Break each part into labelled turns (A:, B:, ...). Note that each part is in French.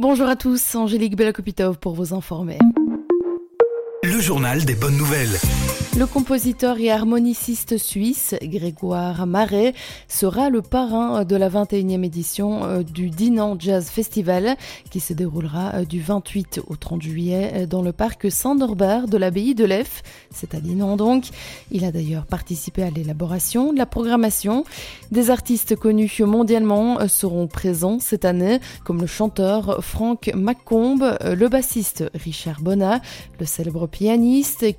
A: Bonjour à tous, Angélique Belakopitov pour vous informer.
B: Le
A: compositeur et harmoniciste suisse Grégoire Marais sera le parrain de la 21e édition euh, du Dinan Jazz Festival qui se déroulera euh, du 28 au 30 juillet euh, dans le parc Saint-Norbert de l'abbaye de Lef, c'est à Dinan donc. Il a d'ailleurs participé à l'élaboration de la programmation. Des artistes connus mondialement seront présents cette année comme le chanteur Frank McComb, le bassiste Richard Bonnat, le célèbre pianiste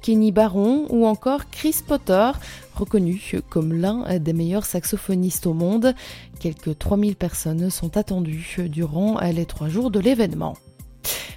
A: Kenny Baron ou encore Chris Potter, reconnu comme l'un des meilleurs saxophonistes au monde. Quelques 3000 personnes sont attendues durant les trois jours de l'événement.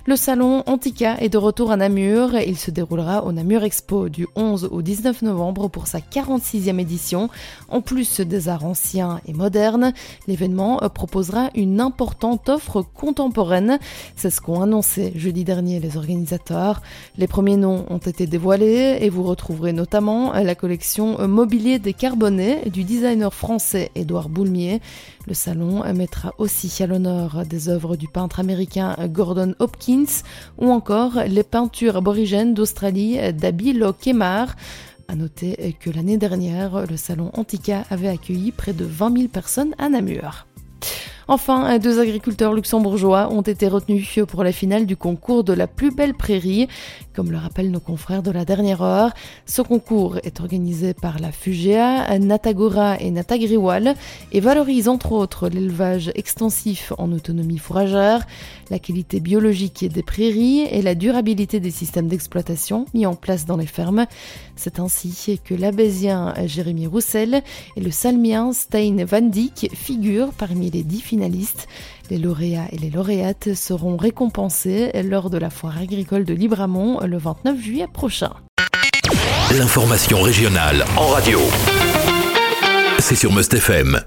A: Le salon Antica est de retour à Namur. Il se déroulera au Namur Expo du 11 au 19 novembre pour sa 46e édition. En plus des arts anciens et modernes, l'événement proposera une importante offre contemporaine. C'est ce qu'ont annoncé jeudi dernier les organisateurs. Les premiers noms ont été dévoilés et vous retrouverez notamment la collection Mobilier des Carbonés du designer français Édouard Boulmier. Le salon mettra aussi à l'honneur des œuvres du peintre américain Gordon Hopkins ou encore les peintures aborigènes d'Australie d'Abil Kemar. À noter que l'année dernière, le salon Antica avait accueilli près de 20 000 personnes à Namur. Enfin, deux agriculteurs luxembourgeois ont été retenus pour la finale du concours de la plus belle prairie. Comme le rappellent nos confrères de la dernière heure, ce concours est organisé par la FUGEA, Natagora et Natagriwal et valorise entre autres l'élevage extensif en autonomie fourragère, la qualité biologique des prairies et la durabilité des systèmes d'exploitation mis en place dans les fermes. C'est ainsi que l'abésien Jérémy Roussel et le salmien Stein Van Dyck figurent parmi les dix Les lauréats et les lauréates seront récompensés lors de la foire agricole de Libramont le 29 juillet prochain.
B: L'information régionale en radio. C'est sur Must FM.